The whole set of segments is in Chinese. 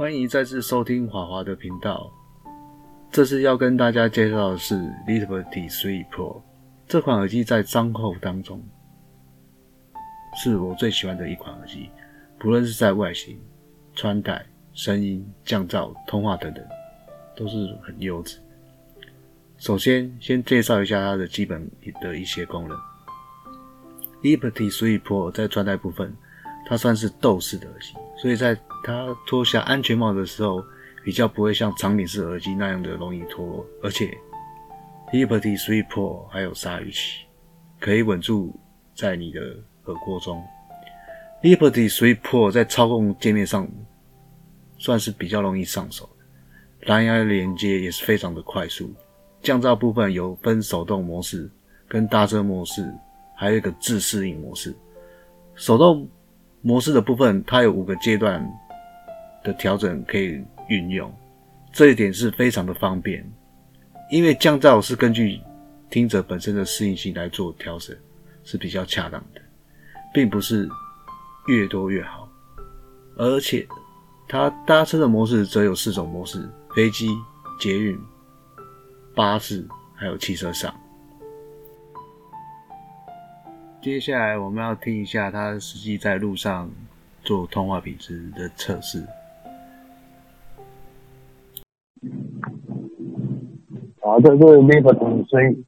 欢迎再次收听华华的频道。这次要跟大家介绍的是 Liberty Three Pro 这款耳机，在张后当中是我最喜欢的一款耳机，不论是在外形、穿戴、声音、降噪、通话等等，都是很优质。首先，先介绍一下它的基本的一些功能。Liberty Three Pro 在穿戴部分，它算是斗式的耳机，所以在它脱下安全帽的时候，比较不会像长柄式耳机那样的容易脱落。而且，Liberty Three Pro 还有鲨鱼鳍，可以稳住在你的耳廓中。Liberty Three Pro 在操控界面上算是比较容易上手的，蓝牙连接也是非常的快速。降噪部分有分手动模式、跟大声模式，还有一个自适应模式。手动模式的部分，它有五个阶段的调整可以运用，这一点是非常的方便。因为降噪是根据听者本身的适应性来做调整，是比较恰当的，并不是越多越好。而且它搭车的模式则有四种模式：飞机、捷运。巴士还有汽车上，接下来我们要听一下他实际在路上做通话品质的测试。啊，这是 Liberty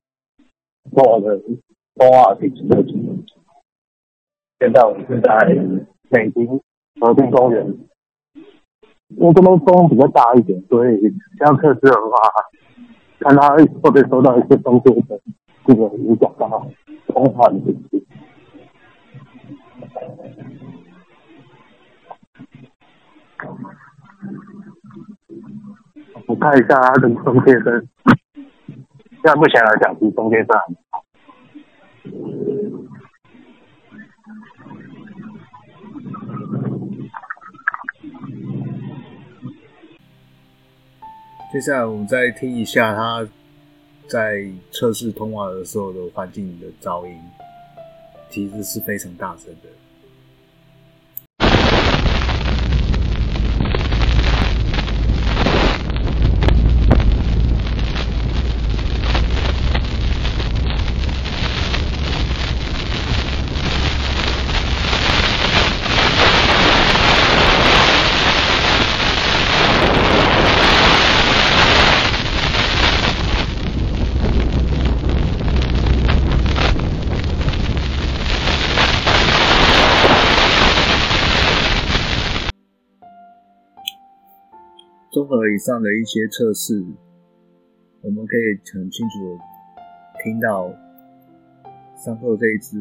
做的通话品质的测试。现在我们是在北京和平公园，因为这边风比较大一点，所以要测试的话。看他会不会收到一些东西的这个影响通话的信息。我看一下它的中间声，现在目前来讲是中间声。接下来我们再听一下他在测试通话的时候的环境的噪音，其实是非常大声的。综合以上的一些测试，我们可以很清楚的听到，上后这一支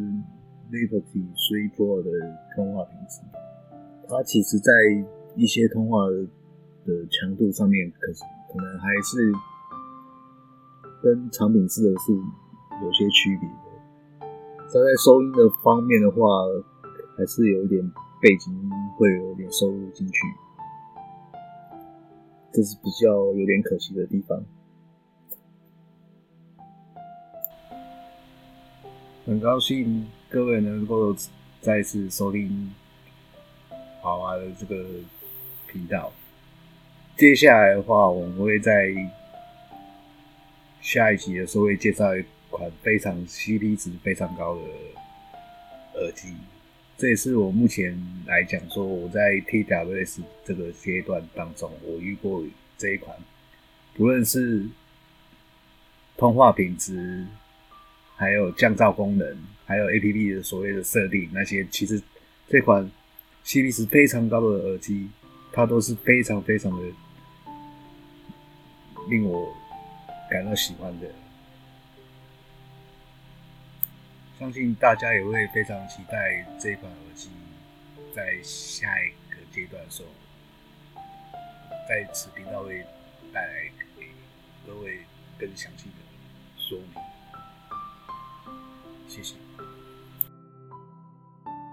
Liberty Three Pro 的通话品质，它其实在一些通话的强度上面，可是可能还是跟长柄式的是有些区别的。它在收音的方面的话，还是有一点背景音会有点收入进去。这是比较有点可惜的地方。很高兴各位能够再次收听华华的这个频道。接下来的话，我们会在下一集的时候会介绍一款非常 CP 值非常高的耳机。这也是我目前来讲说，我在 TWS 这个阶段当中，我遇过这一款，不论是通话品质，还有降噪功能，还有 APP 的所谓的设定那些，其实这款 CP 值非常高的耳机，它都是非常非常的令我感到喜欢的。相信大家也会非常期待这款耳机在下一个阶段的时候，在此频道会带来给各位更详细的说明。谢谢。